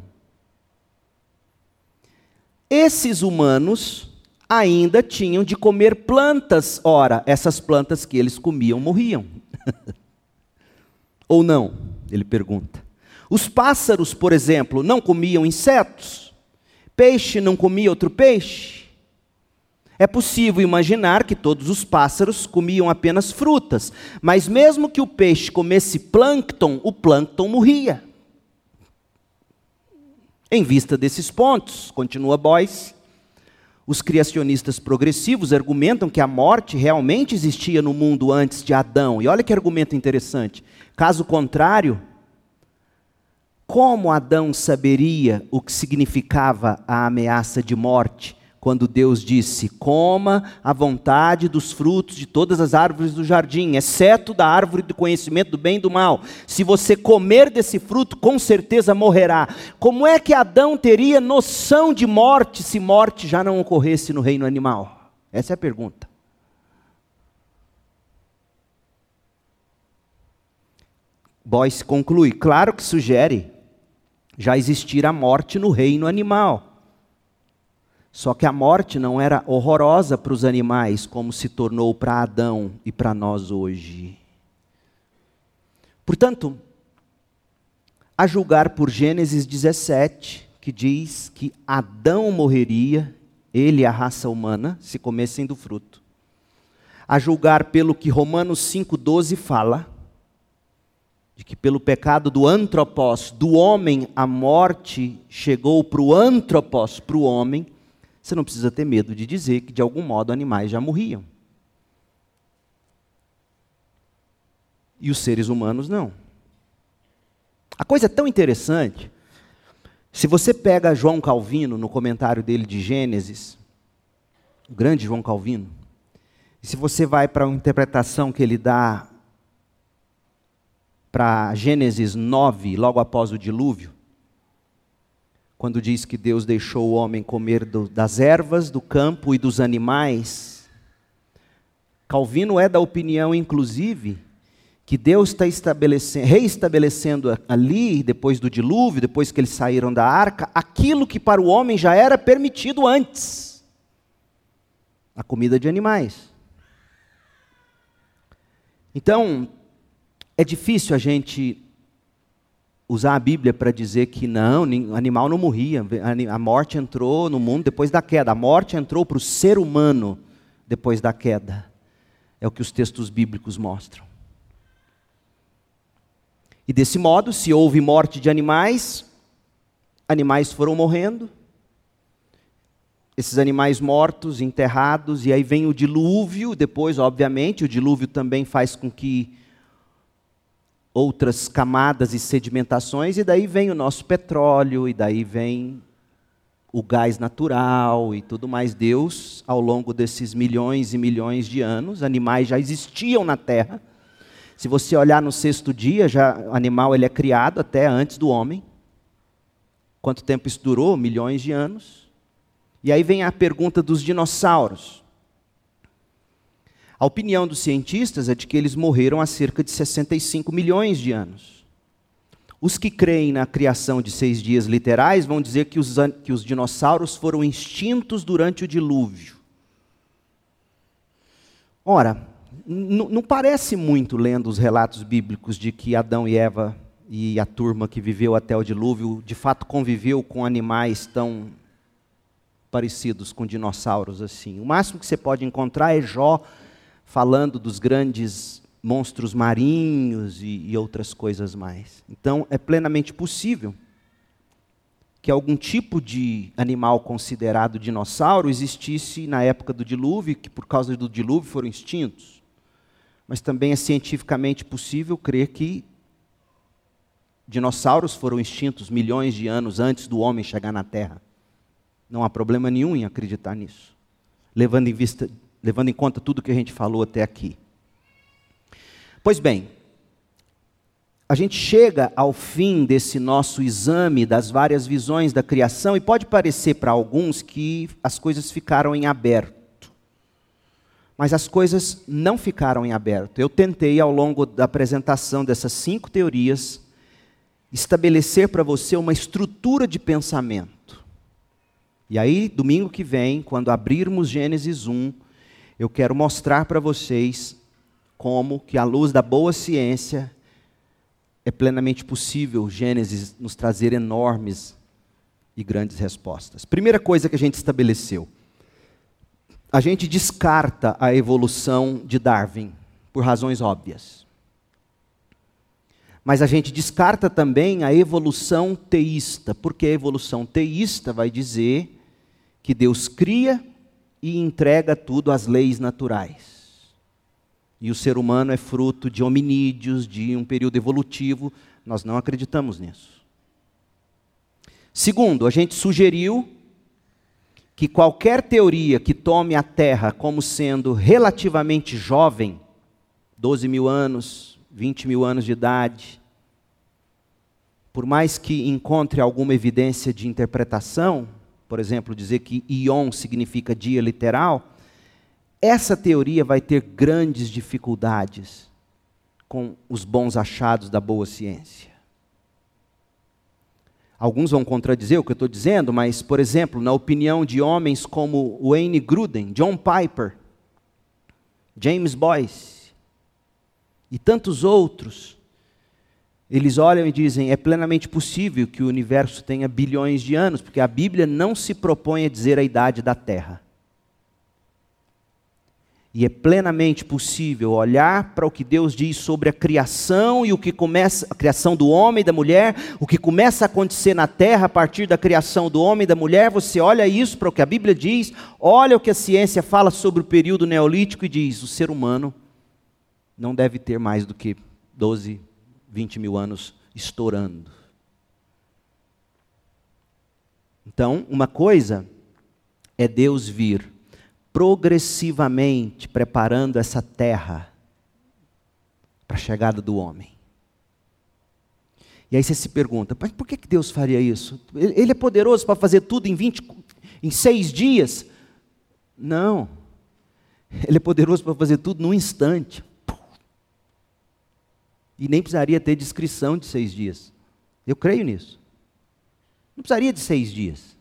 esses humanos ainda tinham de comer plantas. Ora, essas plantas que eles comiam morriam. Ou não? Ele pergunta. Os pássaros, por exemplo, não comiam insetos? Peixe não comia outro peixe? É possível imaginar que todos os pássaros comiam apenas frutas, mas mesmo que o peixe comesse plâncton, o plâncton morria. Em vista desses pontos, continua Boyce, os criacionistas progressivos argumentam que a morte realmente existia no mundo antes de Adão. E olha que argumento interessante. Caso contrário, como Adão saberia o que significava a ameaça de morte quando Deus disse: Coma à vontade dos frutos de todas as árvores do jardim, exceto da árvore do conhecimento do bem e do mal. Se você comer desse fruto, com certeza morrerá. Como é que Adão teria noção de morte se morte já não ocorresse no reino animal? Essa é a pergunta. Boyce conclui: claro que sugere já existir a morte no reino animal. Só que a morte não era horrorosa para os animais, como se tornou para Adão e para nós hoje. Portanto, a julgar por Gênesis 17, que diz que Adão morreria, ele e a raça humana, se comessem do fruto. A julgar pelo que Romanos 5,12 fala, de que pelo pecado do antropós, do homem, a morte chegou para o antropós, para o homem, você não precisa ter medo de dizer que de algum modo animais já morriam. E os seres humanos não. A coisa é tão interessante. Se você pega João Calvino no comentário dele de Gênesis, o grande João Calvino, e se você vai para a interpretação que ele dá para Gênesis 9, logo após o dilúvio, quando diz que Deus deixou o homem comer do, das ervas do campo e dos animais. Calvino é da opinião, inclusive, que Deus está reestabelecendo ali, depois do dilúvio, depois que eles saíram da arca, aquilo que para o homem já era permitido antes: a comida de animais. Então, é difícil a gente usar a Bíblia para dizer que não, animal não morria, a morte entrou no mundo depois da queda, a morte entrou para o ser humano depois da queda. É o que os textos bíblicos mostram. E desse modo, se houve morte de animais, animais foram morrendo, esses animais mortos, enterrados, e aí vem o dilúvio, depois, obviamente, o dilúvio também faz com que outras camadas e sedimentações, e daí vem o nosso petróleo, e daí vem o gás natural e tudo mais. Deus, ao longo desses milhões e milhões de anos, animais já existiam na Terra. Se você olhar no sexto dia, já o animal ele é criado até antes do homem. Quanto tempo isso durou? Milhões de anos. E aí vem a pergunta dos dinossauros. A opinião dos cientistas é de que eles morreram há cerca de 65 milhões de anos. Os que creem na criação de seis dias literais vão dizer que os, que os dinossauros foram extintos durante o dilúvio. Ora, não parece muito lendo os relatos bíblicos de que Adão e Eva e a turma que viveu até o dilúvio de fato conviveu com animais tão parecidos com dinossauros assim. O máximo que você pode encontrar é Jó falando dos grandes monstros marinhos e, e outras coisas mais. Então, é plenamente possível que algum tipo de animal considerado dinossauro existisse na época do dilúvio, que por causa do dilúvio foram extintos. Mas também é cientificamente possível crer que dinossauros foram extintos milhões de anos antes do homem chegar na Terra. Não há problema nenhum em acreditar nisso, levando em vista levando em conta tudo que a gente falou até aqui. Pois bem, a gente chega ao fim desse nosso exame das várias visões da criação e pode parecer para alguns que as coisas ficaram em aberto. Mas as coisas não ficaram em aberto. Eu tentei, ao longo da apresentação dessas cinco teorias, estabelecer para você uma estrutura de pensamento. E aí, domingo que vem, quando abrirmos Gênesis 1, eu quero mostrar para vocês como que à luz da boa ciência é plenamente possível Gênesis nos trazer enormes e grandes respostas. Primeira coisa que a gente estabeleceu. A gente descarta a evolução de Darwin por razões óbvias. Mas a gente descarta também a evolução teísta, porque a evolução teísta vai dizer que Deus cria e entrega tudo às leis naturais. E o ser humano é fruto de hominídeos, de um período evolutivo. Nós não acreditamos nisso. Segundo, a gente sugeriu que qualquer teoria que tome a Terra como sendo relativamente jovem, 12 mil anos, 20 mil anos de idade, por mais que encontre alguma evidência de interpretação, por exemplo, dizer que Ion significa dia literal, essa teoria vai ter grandes dificuldades com os bons achados da boa ciência. Alguns vão contradizer o que eu estou dizendo, mas, por exemplo, na opinião de homens como Wayne Gruden, John Piper, James Boyce e tantos outros, eles olham e dizem: é plenamente possível que o universo tenha bilhões de anos, porque a Bíblia não se propõe a dizer a idade da Terra. E é plenamente possível olhar para o que Deus diz sobre a criação e o que começa, a criação do homem e da mulher, o que começa a acontecer na terra a partir da criação do homem e da mulher. Você olha isso para o que a Bíblia diz, olha o que a ciência fala sobre o período neolítico e diz: o ser humano não deve ter mais do que 12 20 mil anos estourando. Então, uma coisa é Deus vir progressivamente preparando essa terra para a chegada do homem. E aí você se pergunta, mas por que Deus faria isso? Ele é poderoso para fazer tudo em 20, em seis dias? Não. Ele é poderoso para fazer tudo num instante. E nem precisaria ter descrição de seis dias. Eu creio nisso. Não precisaria de seis dias.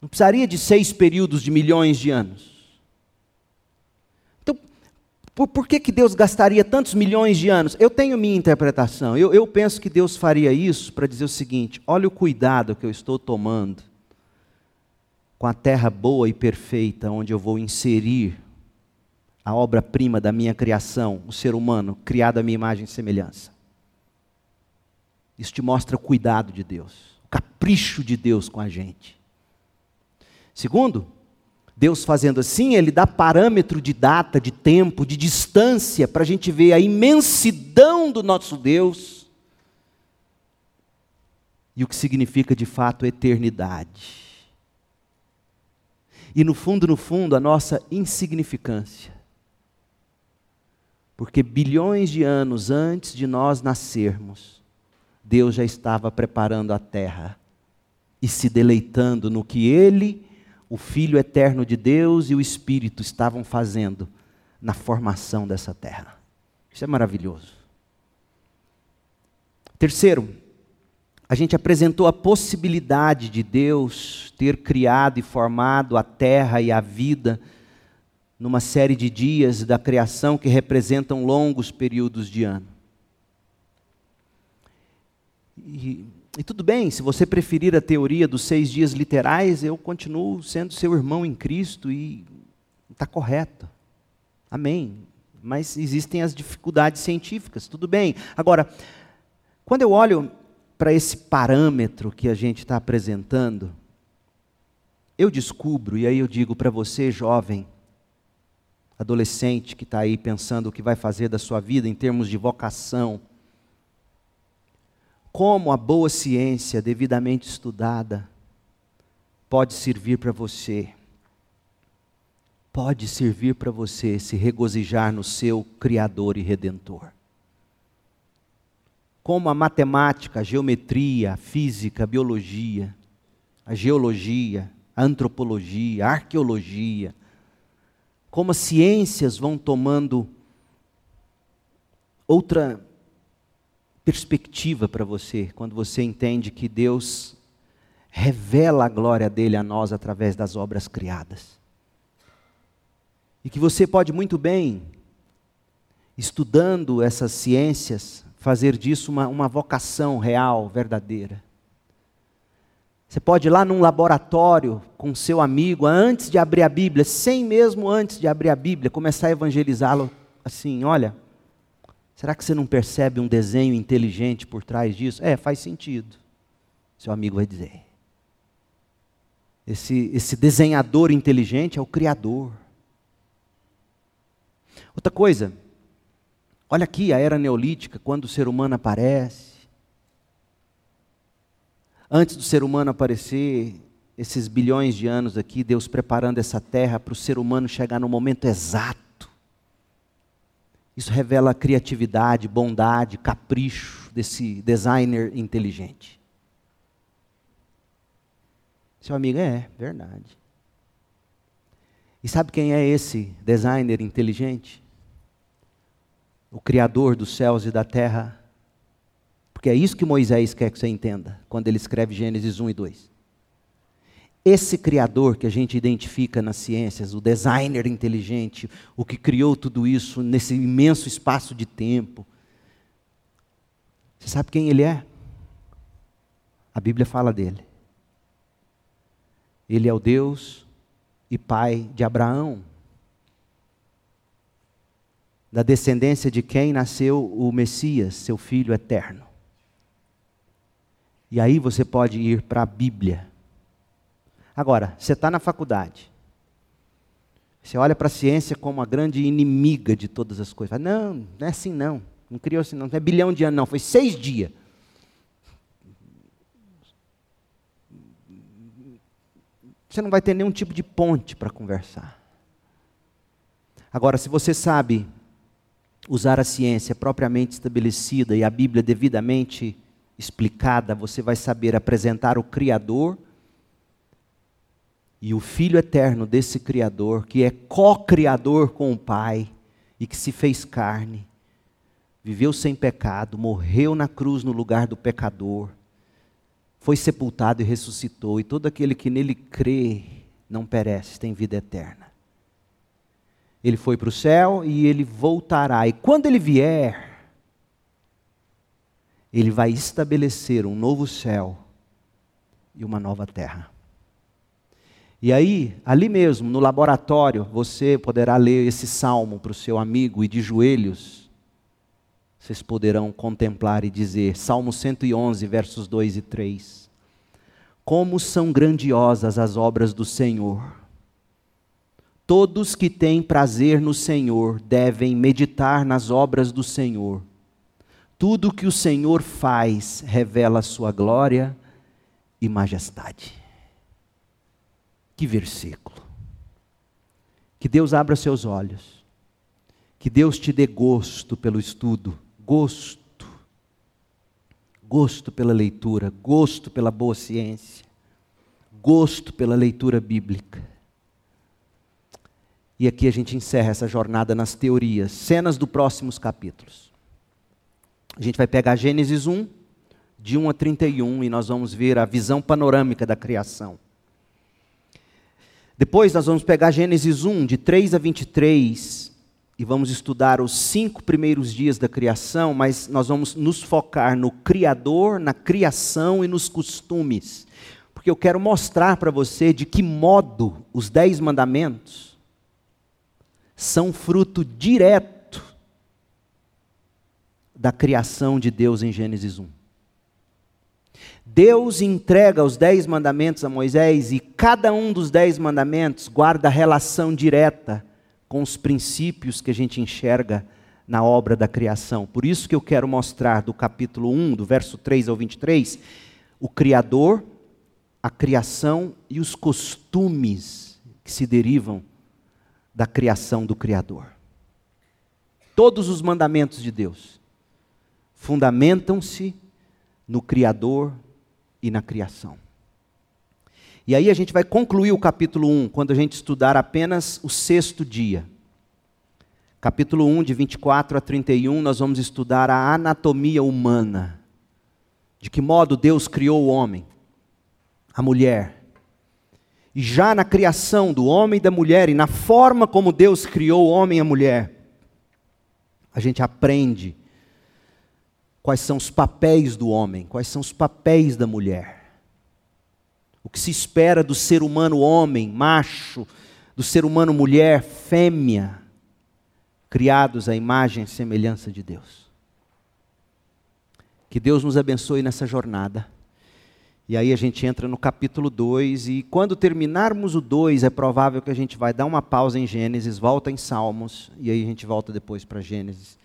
Não precisaria de seis períodos de milhões de anos. Então, por, por que, que Deus gastaria tantos milhões de anos? Eu tenho minha interpretação. Eu, eu penso que Deus faria isso para dizer o seguinte: olha o cuidado que eu estou tomando com a terra boa e perfeita, onde eu vou inserir a obra-prima da minha criação, o ser humano, criado à minha imagem e semelhança. Isso te mostra o cuidado de Deus, o capricho de Deus com a gente. Segundo, Deus fazendo assim, Ele dá parâmetro de data, de tempo, de distância, para a gente ver a imensidão do nosso Deus e o que significa de fato eternidade. E no fundo, no fundo, a nossa insignificância. Porque bilhões de anos antes de nós nascermos, Deus já estava preparando a terra e se deleitando no que Ele o Filho eterno de Deus e o Espírito estavam fazendo na formação dessa terra. Isso é maravilhoso. Terceiro, a gente apresentou a possibilidade de Deus ter criado e formado a terra e a vida numa série de dias da criação que representam longos períodos de ano. E e tudo bem, se você preferir a teoria dos seis dias literais, eu continuo sendo seu irmão em Cristo e está correto. Amém. Mas existem as dificuldades científicas, tudo bem. Agora, quando eu olho para esse parâmetro que a gente está apresentando, eu descubro, e aí eu digo para você, jovem, adolescente que está aí pensando o que vai fazer da sua vida em termos de vocação, como a boa ciência, devidamente estudada, pode servir para você. Pode servir para você se regozijar no seu Criador e Redentor. Como a matemática, a geometria, a física, a biologia, a geologia, a antropologia, a arqueologia, como as ciências vão tomando outra perspectiva para você quando você entende que Deus revela a glória dele a nós através das obras criadas. E que você pode muito bem, estudando essas ciências, fazer disso uma, uma vocação real, verdadeira. Você pode ir lá num laboratório com seu amigo, antes de abrir a Bíblia, sem mesmo antes de abrir a Bíblia, começar a evangelizá-lo assim: olha, Será que você não percebe um desenho inteligente por trás disso? É, faz sentido. Seu amigo vai dizer. Esse, esse desenhador inteligente é o Criador. Outra coisa, olha aqui a era neolítica, quando o ser humano aparece. Antes do ser humano aparecer, esses bilhões de anos aqui, Deus preparando essa terra para o ser humano chegar no momento exato isso revela criatividade, bondade, capricho desse designer inteligente. Seu amigo, é, verdade. E sabe quem é esse designer inteligente? O Criador dos céus e da terra. Porque é isso que Moisés quer que você entenda, quando ele escreve Gênesis 1 e 2. Esse criador que a gente identifica nas ciências, o designer inteligente, o que criou tudo isso nesse imenso espaço de tempo. Você sabe quem ele é? A Bíblia fala dele. Ele é o Deus e Pai de Abraão. Da descendência de quem nasceu o Messias, seu filho eterno. E aí você pode ir para a Bíblia Agora, você está na faculdade. Você olha para a ciência como a grande inimiga de todas as coisas. Não, não é assim não. Não criou assim não. Não é bilhão de anos não. Foi seis dias. Você não vai ter nenhum tipo de ponte para conversar. Agora, se você sabe usar a ciência propriamente estabelecida e a Bíblia devidamente explicada, você vai saber apresentar o Criador e o Filho eterno desse Criador, que é co-criador com o Pai e que se fez carne, viveu sem pecado, morreu na cruz no lugar do pecador, foi sepultado e ressuscitou, e todo aquele que nele crê não perece, tem vida eterna. Ele foi para o céu e ele voltará, e quando ele vier, ele vai estabelecer um novo céu e uma nova terra. E aí, ali mesmo, no laboratório, você poderá ler esse salmo para o seu amigo e de joelhos, vocês poderão contemplar e dizer, Salmo 111, versos 2 e 3. Como são grandiosas as obras do Senhor. Todos que têm prazer no Senhor devem meditar nas obras do Senhor. Tudo que o Senhor faz revela a sua glória e majestade. Que versículo. Que Deus abra seus olhos. Que Deus te dê gosto pelo estudo, gosto. Gosto pela leitura, gosto pela boa ciência, gosto pela leitura bíblica. E aqui a gente encerra essa jornada nas teorias, cenas dos próximos capítulos. A gente vai pegar Gênesis 1, de 1 a 31, e nós vamos ver a visão panorâmica da criação. Depois nós vamos pegar Gênesis 1, de 3 a 23, e vamos estudar os cinco primeiros dias da criação, mas nós vamos nos focar no Criador, na criação e nos costumes. Porque eu quero mostrar para você de que modo os dez mandamentos são fruto direto da criação de Deus em Gênesis 1. Deus entrega os dez mandamentos a Moisés e cada um dos dez mandamentos guarda relação direta com os princípios que a gente enxerga na obra da criação. Por isso que eu quero mostrar do capítulo 1, do verso 3 ao 23, o Criador, a criação e os costumes que se derivam da criação do Criador. Todos os mandamentos de Deus fundamentam-se no Criador e na criação. E aí a gente vai concluir o capítulo 1 quando a gente estudar apenas o sexto dia. Capítulo 1, de 24 a 31, nós vamos estudar a anatomia humana. De que modo Deus criou o homem, a mulher. E já na criação do homem e da mulher, e na forma como Deus criou o homem e a mulher, a gente aprende quais são os papéis do homem, quais são os papéis da mulher. O que se espera do ser humano homem, macho, do ser humano mulher, fêmea, criados à imagem e semelhança de Deus. Que Deus nos abençoe nessa jornada. E aí a gente entra no capítulo 2, e quando terminarmos o 2, é provável que a gente vai dar uma pausa em Gênesis, volta em Salmos, e aí a gente volta depois para Gênesis,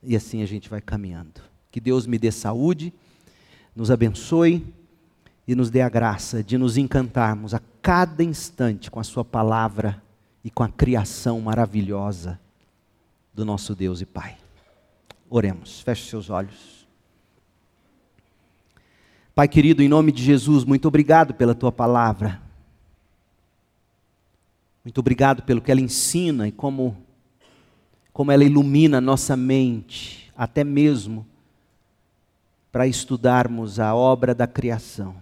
e assim a gente vai caminhando. Que Deus me dê saúde, nos abençoe e nos dê a graça de nos encantarmos a cada instante com a Sua palavra e com a criação maravilhosa do nosso Deus e Pai. Oremos, feche seus olhos. Pai querido, em nome de Jesus, muito obrigado pela tua palavra. Muito obrigado pelo que ela ensina e como, como ela ilumina a nossa mente, até mesmo para estudarmos a obra da criação.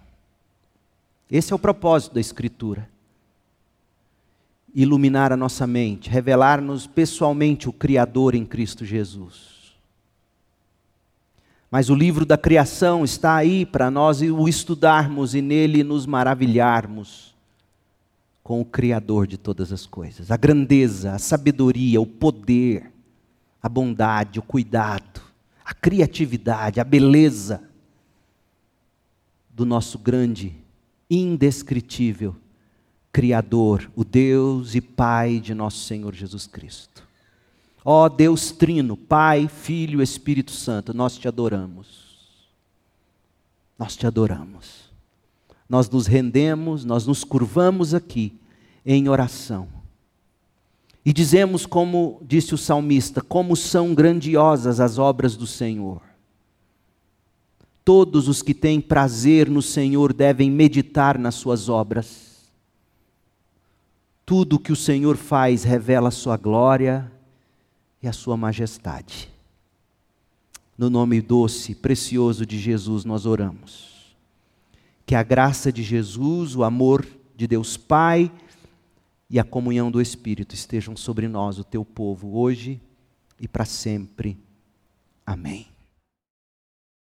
Esse é o propósito da Escritura. Iluminar a nossa mente, revelar-nos pessoalmente o Criador em Cristo Jesus. Mas o livro da criação está aí para nós o estudarmos e nele nos maravilharmos com o Criador de todas as coisas. A grandeza, a sabedoria, o poder, a bondade, o cuidado a criatividade, a beleza do nosso grande, indescritível Criador, o Deus e Pai de nosso Senhor Jesus Cristo. Ó oh, Deus Trino, Pai, Filho, Espírito Santo, nós te adoramos. Nós te adoramos. Nós nos rendemos, nós nos curvamos aqui em oração e dizemos, como disse o salmista, como são grandiosas as obras do Senhor. todos os que têm prazer no Senhor devem meditar nas suas obras. Tudo o que o Senhor faz revela a sua glória e a sua majestade. No nome doce, precioso de Jesus, nós oramos. Que a graça de Jesus, o amor de Deus Pai e a comunhão do Espírito estejam sobre nós, o teu povo, hoje e para sempre. Amém.